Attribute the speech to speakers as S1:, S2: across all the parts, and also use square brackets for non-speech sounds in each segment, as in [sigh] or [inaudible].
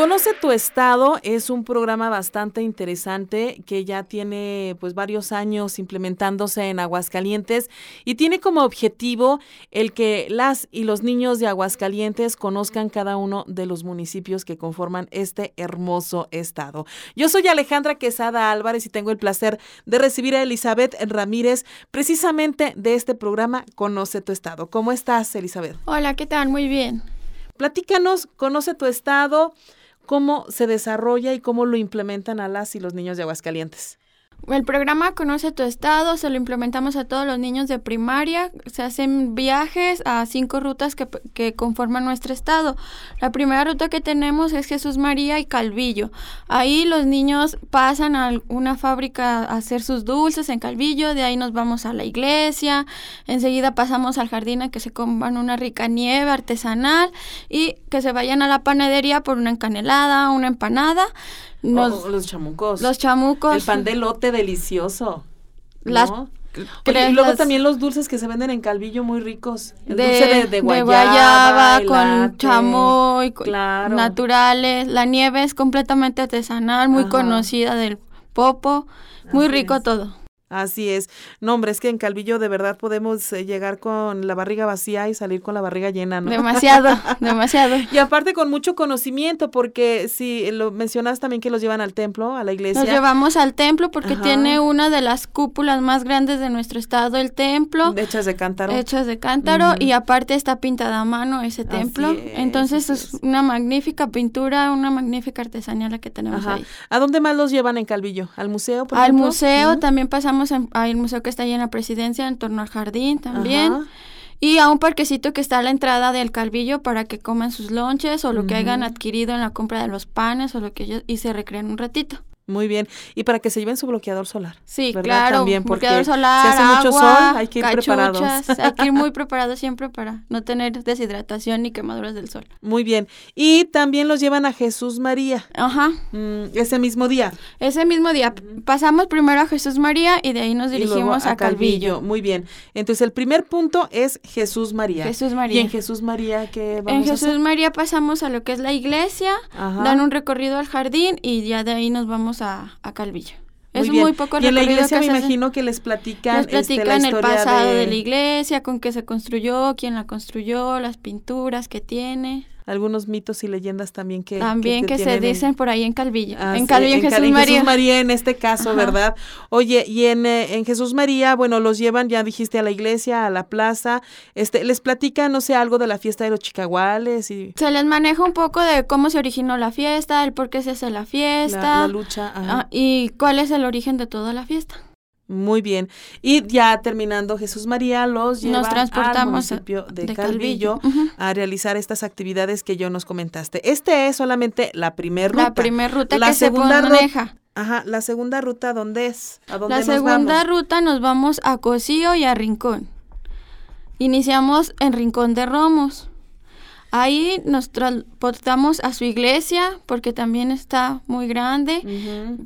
S1: Conoce tu estado es un programa bastante interesante que ya tiene pues varios años implementándose en Aguascalientes y tiene como objetivo el que las y los niños de Aguascalientes conozcan cada uno de los municipios que conforman este hermoso estado. Yo soy Alejandra Quesada Álvarez y tengo el placer de recibir a Elizabeth Ramírez precisamente de este programa Conoce tu estado. ¿Cómo estás, Elizabeth?
S2: Hola, ¿qué tal? Muy bien.
S1: Platícanos, conoce tu estado, cómo se desarrolla y cómo lo implementan a las y los niños de Aguascalientes.
S2: El programa Conoce tu Estado, se lo implementamos a todos los niños de primaria. Se hacen viajes a cinco rutas que, que, conforman nuestro estado. La primera ruta que tenemos es Jesús María y Calvillo. Ahí los niños pasan a una fábrica a hacer sus dulces en Calvillo, de ahí nos vamos a la iglesia, enseguida pasamos al jardín a que se coman una rica nieve artesanal y que se vayan a la panadería por una encanelada, una empanada
S1: los chamucos.
S2: Los chamucos.
S1: El pan de lote delicioso. Las y luego también los dulces que se venden en Calvillo muy ricos. El de, dulce de, guayaba,
S2: con chamoy, claro. naturales. La nieve es completamente artesanal, muy conocida del popo. Muy rico todo.
S1: Así es. No, hombre, es que en Calvillo de verdad podemos eh, llegar con la barriga vacía y salir con la barriga llena, ¿no?
S2: Demasiado, [laughs] demasiado.
S1: Y aparte con mucho conocimiento, porque si lo mencionas también que los llevan al templo, a la iglesia.
S2: Los llevamos al templo porque tiene una de las cúpulas más grandes de nuestro estado, el templo.
S1: Hechas de cántaro.
S2: Hechas de cántaro y aparte está pintada a mano ese templo. Entonces es, una magnífica pintura, una magnífica artesanía la que tenemos ahí.
S1: ¿A dónde más los llevan en Calvillo? ¿Al museo, por
S2: Al museo, también pasamos hay un museo que está ahí en la presidencia, en torno al jardín también. Y a un parquecito que está a la entrada del Calvillo para que coman sus lonches o lo que hayan adquirido en la compra de los panes o lo que ellos y se recreen un ratito.
S1: Muy bien. Y para que se lleven su bloqueador solar.
S2: Sí, claro. También, porque bloqueador solar, si hace mucho sol, hay que ir preparados. Hay que ir muy [laughs] preparados siempre para no tener deshidratación ni quemaduras del sol.
S1: Muy bien. Y también los llevan a Jesús María.
S2: Ajá.
S1: Mm, ese mismo día.
S2: Ese mismo día. Pasamos primero a Jesús María y de ahí nos dirigimos a, Calvillo.
S1: Muy bien. Entonces el primer punto es Jesús María.
S2: Jesús María.
S1: ¿Y en Jesús María qué
S2: vamos En Jesús María pasamos a lo que es la iglesia, dan un recorrido al jardín y ya de ahí nos vamos a, Calvillo. es muy poco
S1: Y en la iglesia me imagino que les platican,
S2: les este, platican el pasado de... la iglesia, con qué se construyó, quién la construyó, las pinturas que tiene
S1: algunos mitos y leyendas también que
S2: también que, se dicen por ahí en Calvillo ah, en Calvillo en, Jesús María
S1: Jesús María. En este caso verdad oye y en, eh, en Jesús María bueno los llevan ya dijiste a la iglesia a la plaza este les platican no sé algo de la fiesta de los chicaguales y
S2: se les maneja un poco de cómo se originó la fiesta el por qué se hace la fiesta
S1: la, lucha
S2: ah, y cuál es el origen de toda la fiesta
S1: muy bien. Y ya terminando Jesús María, los lleva al municipio de, Calvillo, a realizar estas actividades que yo nos comentaste. Este es solamente la primera ruta.
S2: La primera ruta la que segunda se maneja.
S1: Ajá, la segunda ruta, ¿dónde es? ¿A dónde
S2: la segunda ruta nos vamos a Cocío y a Rincón. Iniciamos en Rincón de Romos. Ahí nos transportamos a su iglesia porque también está muy grande.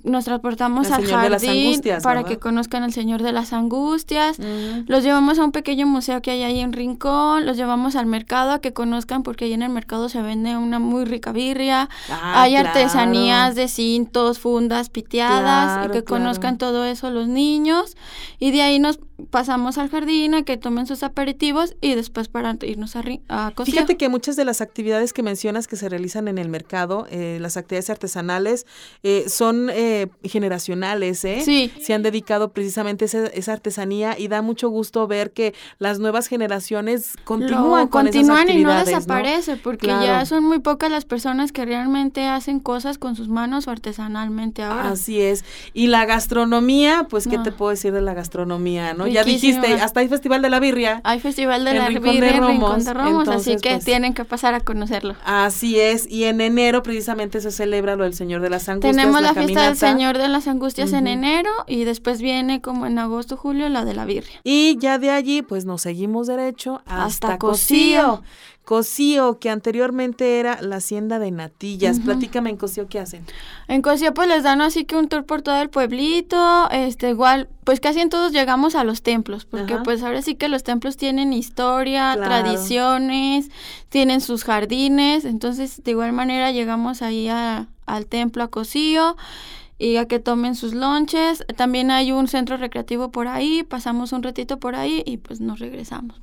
S2: Nos transportamos al jardín para que conozcan al Señor de las Angustias. Los llevamos a un pequeño museo que hay ahí en Rincón. Los llevamos al mercado a que conozcan porque ahí en el mercado se vende una muy rica birria. Ah, hay artesanías de cintos, fundas, piteadas y que conozcan todo eso los niños. Y de ahí nos pasamos al jardín a que tomen sus aperitivos y después para irnos a, a
S1: Fíjate que muchas de las actividades que mencionas que se realizan en el mercado, eh, las actividades artesanales, eh, son eh, generacionales, ¿eh?
S2: Sí.
S1: Se han dedicado precisamente a esa, artesanía y da mucho gusto ver que las nuevas generaciones continúan con
S2: continúan
S1: esas y no
S2: desaparece porque ya son muy pocas las personas que realmente hacen cosas con sus manos o artesanalmente ahora.
S1: Así es. Y la gastronomía, pues, ¿qué te puedo decir de la gastronomía, no? Ya dijiste, hasta hay Festival de la Birria.
S2: Hay Festival de la Birria en Rincón de Romos, así que pues, tienen que pasar a conocerlo.
S1: Así es, y en enero precisamente se celebra lo del Señor de las Angustias.
S2: Tenemos la, fiesta del Señor de las Angustias en enero y después viene como en agosto, julio la de la Birria.
S1: Y ya de allí pues nos seguimos derecho hasta, hasta Cocío Cocío, que anteriormente era la hacienda de Natillas. Platícame en Cocío qué hacen.
S2: En Cocío pues les dan así que un tour por todo el pueblito, este igual, pues casi en todos llegamos a los templos, porque pues ahora sí que los templos tienen historia, tradiciones, tienen sus jardines, entonces de igual manera llegamos ahí al templo a Cocío y a que tomen sus lonches. También hay un centro recreativo por ahí, pasamos un ratito por ahí y pues nos regresamos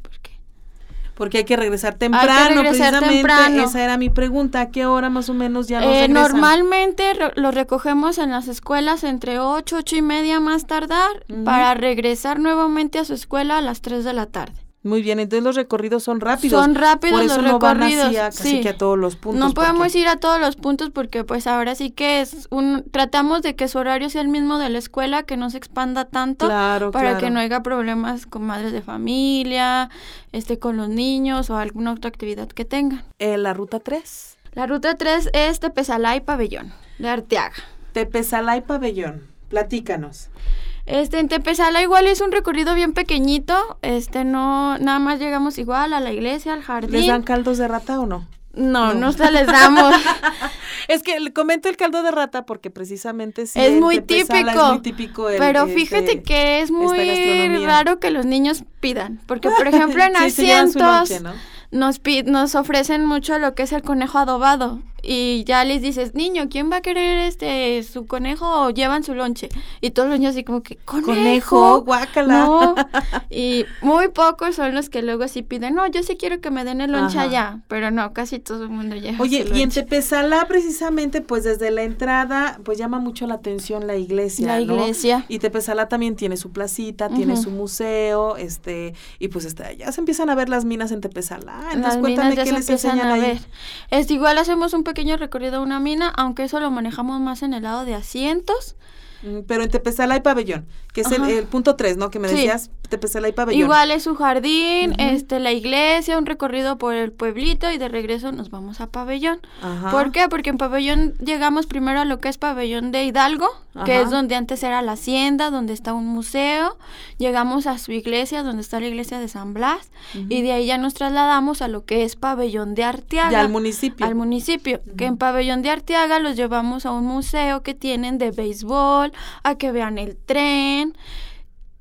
S2: porque
S1: hay que regresar temprano, precisamente. esa era mi pregunta, ¿a qué hora más o menos ya nos eh,
S2: Normalmente lo recogemos en las escuelas entre 8, 8 y media más tardar para regresar nuevamente a su escuela a las 3 de la tarde.
S1: Muy bien, entonces los recorridos son rápidos.
S2: Son rápidos los no recorridos.
S1: Van así que a todos los puntos.
S2: No podemos ir a todos los puntos porque pues ahora sí que es un tratamos de que su horario sea el mismo de la escuela, que no se expanda tanto para que no haya problemas con madres de familia, este con los niños o alguna otra actividad que tengan.
S1: Eh, la ruta 3.
S2: La ruta 3 es Tepezalá y Pabellón de Arteaga.
S1: Tepezalá y Pabellón. Platícanos.
S2: Este, en Tepezala igual es un recorrido bien pequeñito, este, no, nada más llegamos igual a la iglesia, al jardín.
S1: ¿Les dan caldos de rata o no?
S2: No, no, se les damos. [laughs]
S1: es que le comento el caldo de rata porque precisamente
S2: sí es muy típico. Es muy típico pero este, fíjate que es muy raro que los niños pidan, porque por [laughs] ejemplo en asientos nos nos ofrecen mucho lo que es el conejo adobado y ya les dices, niño, ¿quién va a querer este su conejo o llevan su lonche? Y todos los niños así como que, ¿conejo?
S1: guácala.
S2: No. [laughs] Y muy pocos son los que luego sí piden, no, yo sí quiero que me den el lonche allá, pero no, casi todo el mundo lleva
S1: Oye, y en Tepezalá precisamente, pues desde la entrada, pues llama mucho la atención la iglesia,
S2: La iglesia.
S1: Y Tepezalá también tiene su placita, tiene su museo, este, y pues está, ya se empiezan a ver las minas en Tepezalá. Entonces cuéntame qué les enseñan a ver.
S2: Es igual hacemos un pequeño recorrido a una mina, aunque eso lo manejamos más en el lado de asientos.
S1: Mm, pero en Tepezala hay pabellón, que es el, punto 3, ¿no? Que me decías, Tepezala hay pabellón.
S2: Igual es su jardín, este, la iglesia, un recorrido por el pueblito y de regreso nos vamos a pabellón. ¿Por qué? Porque en pabellón llegamos primero a lo que es pabellón de Hidalgo, que es donde antes era la hacienda, donde está un museo. Llegamos a su iglesia, donde está la iglesia de San Blas, y de ahí ya nos trasladamos a lo que es pabellón de Arteaga.
S1: al municipio.
S2: Al municipio, que en pabellón de Arteaga los llevamos a un museo que tienen de béisbol, a que vean el tren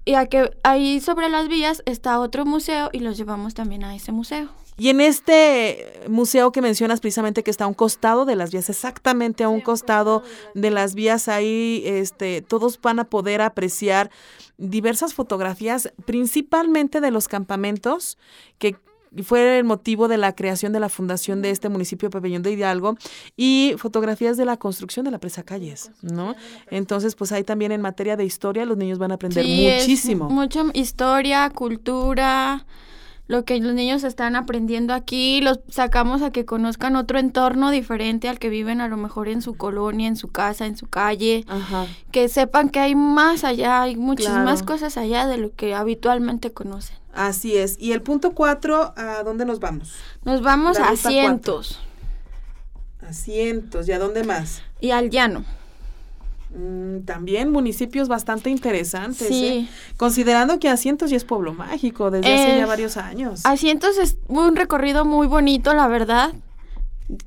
S2: y a que ahí sobre las vías está otro museo y los llevamos también a ese museo.
S1: Y en este museo que mencionas precisamente que está a un costado de las vías, exactamente a un costado de las vías, ahí este, todos van a poder apreciar diversas fotografías, principalmente de los campamentos que fue el motivo de la creación de la fundación de este municipio Pabellón de Hidalgo y fotografías de la construcción de la presa Calles, ¿no? Entonces, pues ahí también en materia de historia los niños van a aprender muchísimo.
S2: mucha historia, cultura, lo que los niños están aprendiendo aquí, los sacamos a que conozcan otro entorno diferente al que viven a lo mejor en su colonia, en su casa, en su calle, que sepan que hay más allá, hay muchas más cosas allá de lo que habitualmente conocen.
S1: Así es. Y el punto cuatro, ¿a dónde nos vamos?
S2: Nos vamos a asientos.
S1: Asientos, ¿y a dónde más?
S2: Y al llano.
S1: Mm, también municipios bastante interesantes. Sí. ¿eh? Considerando que Asientos ya es pueblo mágico desde hace ya varios años.
S2: Asientos es un recorrido muy bonito, la verdad.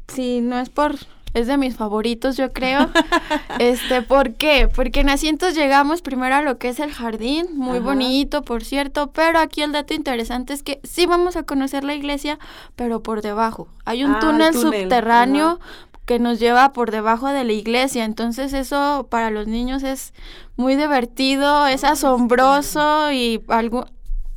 S2: Sí, no es por es de mis favoritos, yo creo. [laughs] este, ¿por qué? Porque en asientos llegamos primero a lo que es el jardín, muy bonito, por cierto, pero aquí el dato interesante es que sí vamos a conocer la iglesia, pero por debajo. Hay un ah, túnel, subterráneo que nos lleva por debajo de la iglesia, entonces eso para los niños es muy divertido, es asombroso y algo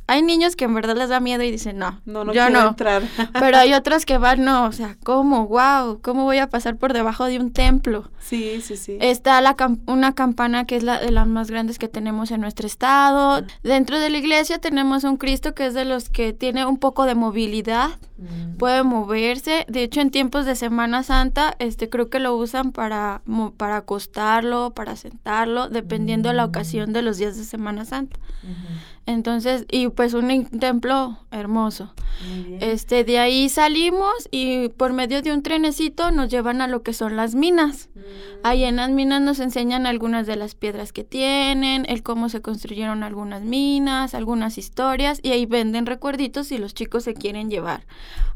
S2: hay niños que en verdad les da miedo y dicen, no, no, no yo no. entrar. [laughs] Pero hay otros que van, no, o sea, ¿cómo? Wow, ¿cómo voy a pasar por debajo de un templo?
S1: Sí, sí, sí.
S2: Está la una campana que es la de las más grandes que tenemos en nuestro estado. Dentro de la iglesia tenemos un Cristo que es de los que tiene un poco de movilidad, mm. puede moverse. De hecho, en tiempos de Semana Santa, este creo que lo usan para, para acostarlo, para sentarlo, dependiendo de la ocasión de los días de Semana Santa. Entonces, y pues un templo hermoso. Este, de ahí salimos y por medio de un trenecito nos llevan a lo que son las minas. Mm. Ahí en las minas nos enseñan algunas de las piedras que tienen, el cómo se construyeron algunas minas, algunas historias y ahí venden recuerditos si los chicos se quieren llevar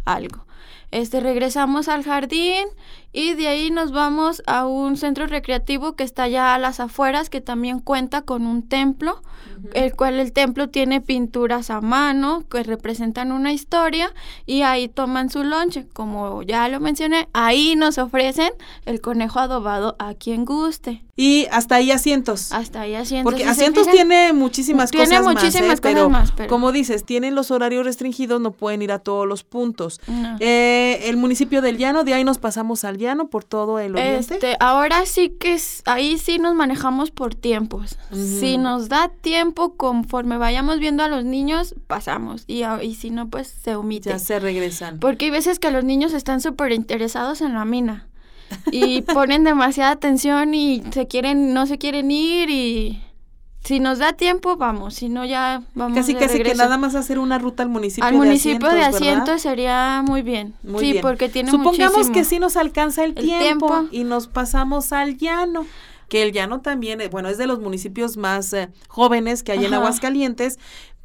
S2: algo. Este, regresamos al jardín y de ahí nos vamos a un centro recreativo que está allá a las afueras, que también cuenta con un templo, el cual el templo tiene pinturas a mano que representan una historia y ahí toman su lonche. Como ya lo mencioné, ahí nos ofrecen el conejo adobado a quien guste.
S1: Y hasta ahí asientos.
S2: Hasta ahí asientos.
S1: Porque
S2: ¿sí se
S1: asientos tiene muchísimas
S2: Tiene
S1: cosas
S2: muchísimas
S1: más, ¿eh?
S2: cosas
S1: pero,
S2: más, pero-
S1: como dices, tienen los horarios restringidos, no pueden ir a todos los puntos.
S2: No.
S1: Eh, el municipio del Llano, de ahí nos pasamos al Llano por todo el oriente.
S2: Este, ahora sí que es- ahí sí nos manejamos por tiempos. Si nos da tiempo, conforme vayamos viendo a los niños, pasamos. Y, si no, pues se omite.
S1: ya se regresan.
S2: Porque hay veces que los niños están súper interesados en la mina. [laughs] Y ponen demasiada atención y se quieren, no se quieren ir y si nos da tiempo, vamos. Si no, ya vamos
S1: Casi
S2: de
S1: casi que
S2: regreso.
S1: nada más hacer una ruta al municipio
S2: Al
S1: de
S2: municipio de
S1: asientos, ¿verdad?
S2: asientos sería muy bien.
S1: Muy
S2: sí,
S1: bien.
S2: porque tiene
S1: Supongamos
S2: muchísimo.
S1: que sí nos alcanza el,
S2: El
S1: tiempo,
S2: tiempo.
S1: y nos pasamos al llano, que el llano también, eh, bueno, es de los municipios más eh, jóvenes que hay en. Aguascalientes,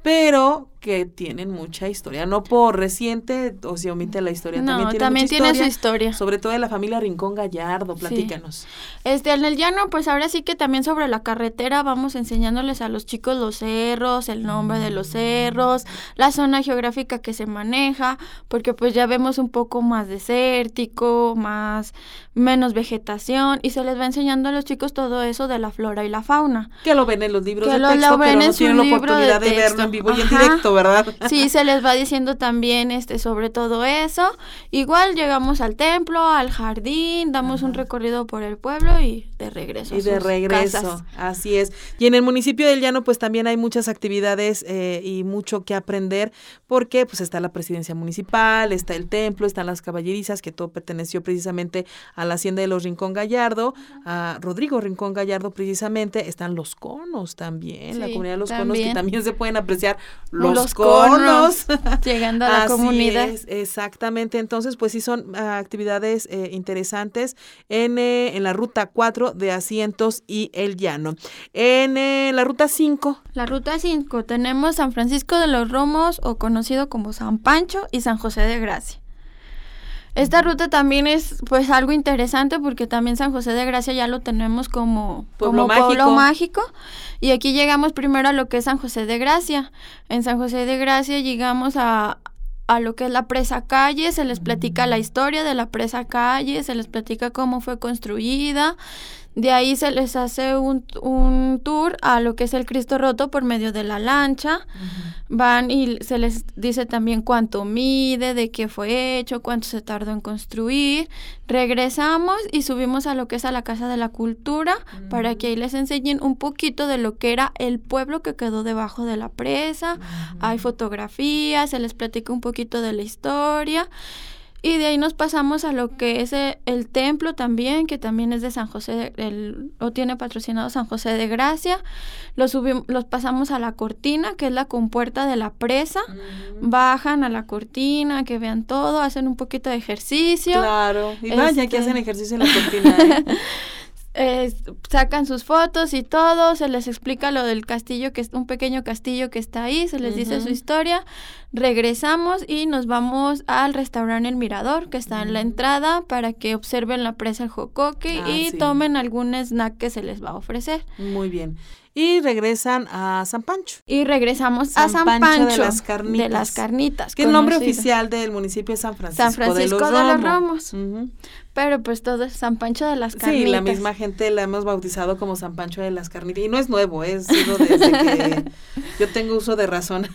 S1: pero que tienen mucha historia, no por reciente o se omite la historia,
S2: No,
S1: también tiene,
S2: también
S1: mucha
S2: tiene su
S1: historia, sobre todo de la familia Rincón Gallardo, platícanos.
S2: Este, en el llano, pues ahora sí que también sobre la carretera vamos enseñándoles a los chicos los cerros, el nombre de los cerros, la zona geográfica que se maneja, porque pues ya vemos un poco más desértico, más, menos vegetación, y se les va enseñando a los chicos todo eso de la flora y la fauna.
S1: Que lo ven en los libros
S2: Que
S1: de
S2: lo-
S1: texto,
S2: lo ven
S1: pero no
S2: en su
S1: tienen la oportunidad
S2: de
S1: de, verlo en vivo y en
S2: Ajá.
S1: ¿Verdad? [laughs]
S2: Sí, se les va diciendo también este sobre todo eso. Igual llegamos al templo, al jardín, damos un recorrido por el pueblo y de regreso. a
S1: Y de regreso,
S2: casas.
S1: así es. Y en el municipio del Llano, pues también hay muchas actividades eh, y mucho que aprender, porque pues está la presidencia municipal, está el templo, están las caballerizas, que todo perteneció precisamente a la hacienda de los Rincón Gallardo, a Rodrigo Rincón Gallardo precisamente, están los conos también, la comunidad de los conos, que también se pueden apreciar los,
S2: Los
S1: conos.
S2: conos, [laughs] llegando a la
S1: Así
S2: comunidad.
S1: es, exactamente. Entonces, pues sí son ah, actividades eh, interesantes en, eh, en la ruta 4 de Asientos y El Llano. En eh, la ruta 5,
S2: La ruta 5 tenemos San Francisco de los Romos o conocido como San Pancho y San José de Gracia. Esta ruta también es pues algo interesante porque también San José de Gracia ya lo tenemos como
S1: Pueblo
S2: como pueblo
S1: mágico.
S2: mágico y aquí llegamos primero a lo que es San José de Gracia. En San José de Gracia llegamos a a lo que es la presa calle, se les platica la historia de la presa calle, se les platica cómo fue construida, de ahí se les hace un, un tour a lo que es el Cristo roto por medio de la lancha. Van y se les dice también cuánto mide, de qué fue hecho, cuánto se tardó en construir. Regresamos y subimos a lo que es a la Casa de la Cultura para que ahí les enseñen un poquito de lo que era el pueblo que quedó debajo de la presa. Hay fotografías, se les platica un poquito de la historia. Y de ahí nos pasamos a lo que es eh, el, templo también, que también es de San José, de- el, lo tiene patrocinado San José de Gracia. Los, subim- los pasamos a la cortina, que es la compuerta de la presa. Bajan a la cortina, que vean todo, hacen un poquito de ejercicio.
S1: claro. Y vaya que
S2: Este-
S1: hacen ejercicio en la cortina. ¿eh? [laughs]
S2: eh, sacan sus fotos y todo, se les explica lo del castillo, que es un pequeño castillo que está ahí, se les dice su historia, regresamos y nos vamos al restaurante El Mirador, que está en la entrada, para que observen la presa El Jocoque
S1: Ah,
S2: y
S1: sí.
S2: tomen algún snack que se les va a ofrecer.
S1: Muy bien. Y regresan a San Pancho.
S2: Y regresamos a
S1: San
S2: San
S1: Pancho de
S2: Pancho,
S1: las Carnitas.
S2: de las carnitas.
S1: Que el nombre oficial del municipio es San Francisco,
S2: San Francisco
S1: de los
S2: de.
S1: Ujú.
S2: Pero pues todo es San Pancho de las carnitas.
S1: Sí, la misma gente la hemos bautizado como San Pancho de las Carnitas. Y no es nuevo, es sido desde que [laughs] yo tengo uso de razón.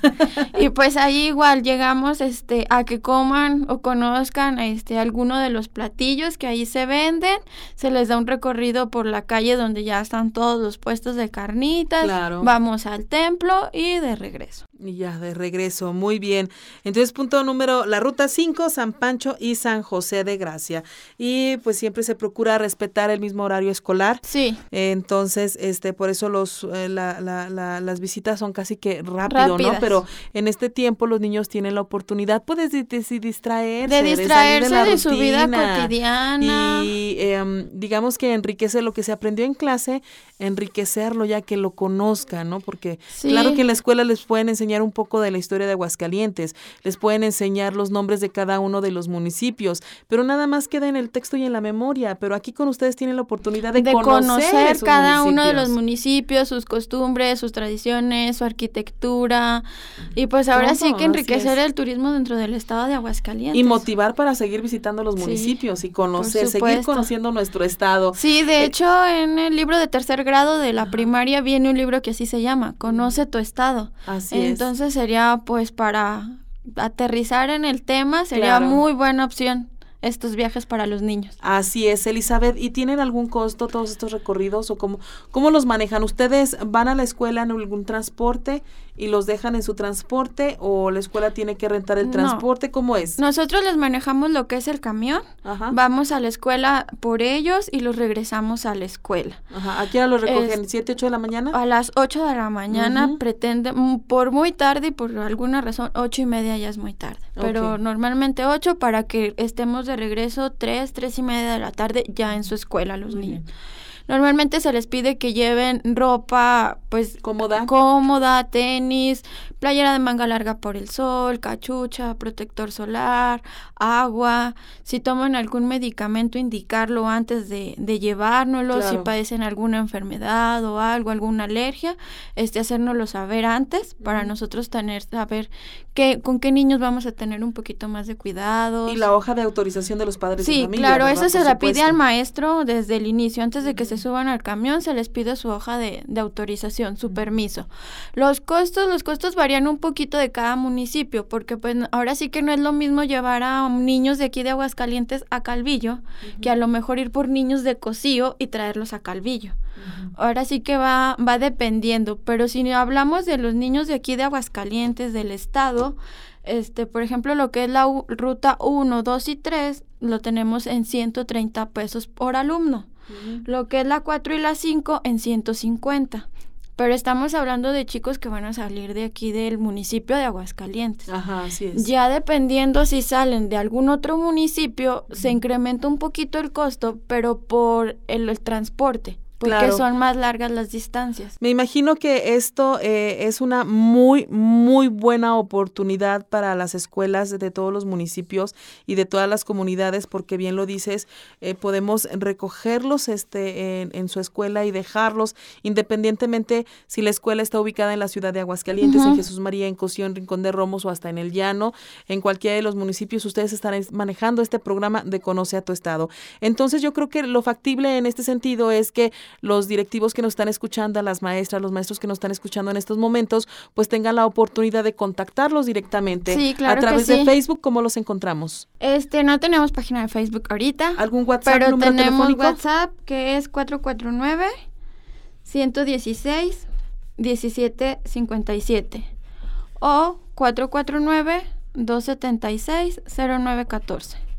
S2: Y pues ahí igual llegamos este a que coman o conozcan este alguno de los platillos que ahí se venden, se les da un recorrido por la calle donde ya están todos los puestos de carnitas,
S1: Claro.
S2: vamos al templo y de regreso.
S1: Y ya, de regreso, muy bien. Entonces, punto número, la ruta 5, San Pancho y San José de Gracia. Y pues siempre se procura respetar el mismo horario escolar.
S2: Sí,
S1: Entonces, este, por eso los, eh, la, la, la- las visitas son casi que rápido, ¿no?
S2: Rápidas.
S1: Pero en este tiempo los niños tienen la oportunidad, puedes di- distraerse,
S2: de distraerse de, su vida cotidiana.
S1: Y em, digamos que enriquece lo que se aprendió en clase, enriquecerlo ya que lo conozcan, ¿no? Porque
S2: Sí.
S1: claro que en la escuela les pueden enseñar enseñar un poco de la historia de Aguascalientes, les pueden enseñar los nombres de cada uno de los municipios, pero nada más queda en el texto y en la memoria, pero aquí con ustedes tienen la oportunidad de, conocer,
S2: cada uno de los municipios, sus costumbres, sus tradiciones, su arquitectura. Y pues ahora sí que enriquecer el turismo dentro del estado de Aguascalientes.
S1: Y motivar para seguir visitando los municipios y conocer, seguir conociendo nuestro estado.
S2: Sí, de eh, hecho en el libro de tercer grado de la primaria viene un libro que así se llama, Conoce tu estado.
S1: Así
S2: Entonces sería pues para aterrizar en el tema, sería muy buena opción estos viajes para los niños.
S1: Así es, Elizabeth. ¿Y tienen algún costo todos estos recorridos o cómo, cómo los manejan? ¿Ustedes van a la escuela en algún transporte y los dejan en su transporte o la escuela tiene que rentar el transporte? ¿Cómo es?
S2: Nosotros les manejamos lo que es el camión. Vamos a la escuela por ellos y los regresamos a la escuela.
S1: Ajá. ¿A qué hora los recogen? ¿7, 8 de la mañana?
S2: A las 8 de la mañana pretende, mm, por muy tarde y por alguna razón, ocho y media ya es muy tarde. Pero normalmente 8 para que estemos de regreso 3, 3 y media de la tarde ya en su escuela los niños. Normalmente se les pide que lleven ropa, pues
S1: cómoda,
S2: cómoda, tenis, playera de manga larga por el sol, cachucha, protector solar, agua. Si toman algún medicamento, indicarlo antes de, de llevárnoslo. Si padecen alguna enfermedad o algo, alguna alergia, este, hacérnoslo saber antes para nosotros tener, saber qué, con qué niños vamos a tener un poquito más de cuidado.
S1: Y la hoja de autorización de los padres
S2: sí,
S1: de familia.
S2: claro, eso se la pide al maestro desde el inicio, antes de que se suban al camión, se les pide su hoja de, de autorización, su permiso. Los costos, los costos varían un poquito de cada municipio, porque pues ahora sí que no es lo mismo llevar a niños de aquí de Aguascalientes a Calvillo, que a lo mejor ir por niños de Cocío y traerlos a Calvillo. Ahora sí que va, va dependiendo, pero si hablamos de los niños de aquí de Aguascalientes, del estado, este, por ejemplo, lo que es la ruta 1, 2 y 3, lo tenemos en 130 pesos por alumno. Lo que es la 4 y la 5 en 150. Pero estamos hablando de chicos que van a salir de aquí del municipio de Aguascalientes.
S1: Ajá, así es.
S2: Ya dependiendo si salen de algún otro municipio, se incrementa un poquito el costo, pero por el transporte porque son más largas las distancias.
S1: Me imagino que esto eh, es una muy, muy buena oportunidad para las escuelas de todos los municipios y de todas las comunidades, porque bien lo dices, eh, podemos recogerlos este, en, su escuela y dejarlos, independientemente si la escuela está ubicada en la ciudad de Aguascalientes, en Jesús María, en en Rincón de Romos o hasta en el Llano, en cualquiera de los municipios, ustedes estarán manejando este programa de Conoce a tu Estado. Entonces yo creo que lo factible en este sentido es que los directivos que nos están escuchando, las maestras, los maestros que nos están escuchando en estos momentos, pues tengan la oportunidad de contactarlos directamente
S2: sí, claro
S1: a través
S2: de
S1: Facebook. ¿Cómo los encontramos?
S2: Este, no tenemos página de Facebook ahorita.
S1: ¿Algún WhatsApp?
S2: Pero tenemos WhatsApp que es 449 116 1757 o 449 276 0914.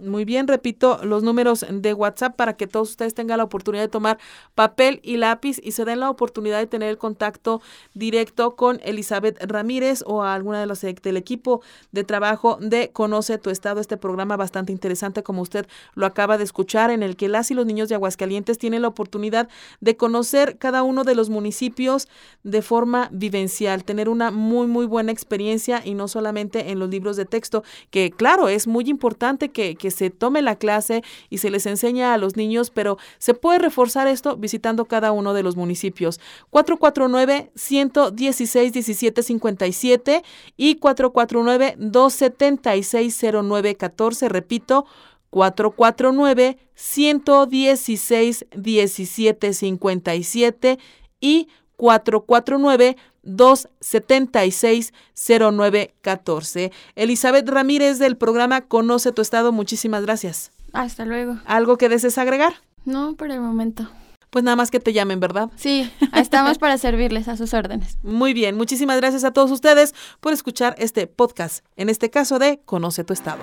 S1: Muy bien, repito los números de WhatsApp para que todos ustedes tengan la oportunidad de tomar papel y lápiz y se den la oportunidad de tener el contacto directo con Elizabeth Ramírez o a alguna de los del equipo de trabajo de Conoce tu Estado, este programa bastante interesante como usted lo acaba de escuchar, en el que las y los niños de Aguascalientes tienen la oportunidad de conocer cada uno de los municipios de forma vivencial, tener una muy, muy buena experiencia y no solamente en los libros de texto, que claro, es muy importante que se tome la clase y se les enseña a los niños, pero se puede reforzar esto visitando cada uno de los municipios. 449-116-1757 y 449-276-0914. Repito, 449-116-1757 y 449 276-0914. Elizabeth Ramírez del programa Conoce tu Estado, muchísimas gracias.
S2: Hasta luego.
S1: ¿Algo que desees agregar?
S2: No, por el momento.
S1: Pues nada más que te llamen, ¿verdad?
S2: Sí, estamos para servirles a sus órdenes. [laughs]
S1: Muy bien, muchísimas gracias a todos ustedes por escuchar este podcast, en este caso de Conoce tu Estado.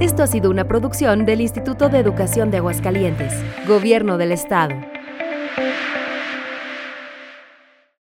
S3: Esto ha sido una producción del Instituto de Educación de Aguascalientes, Gobierno del Estado.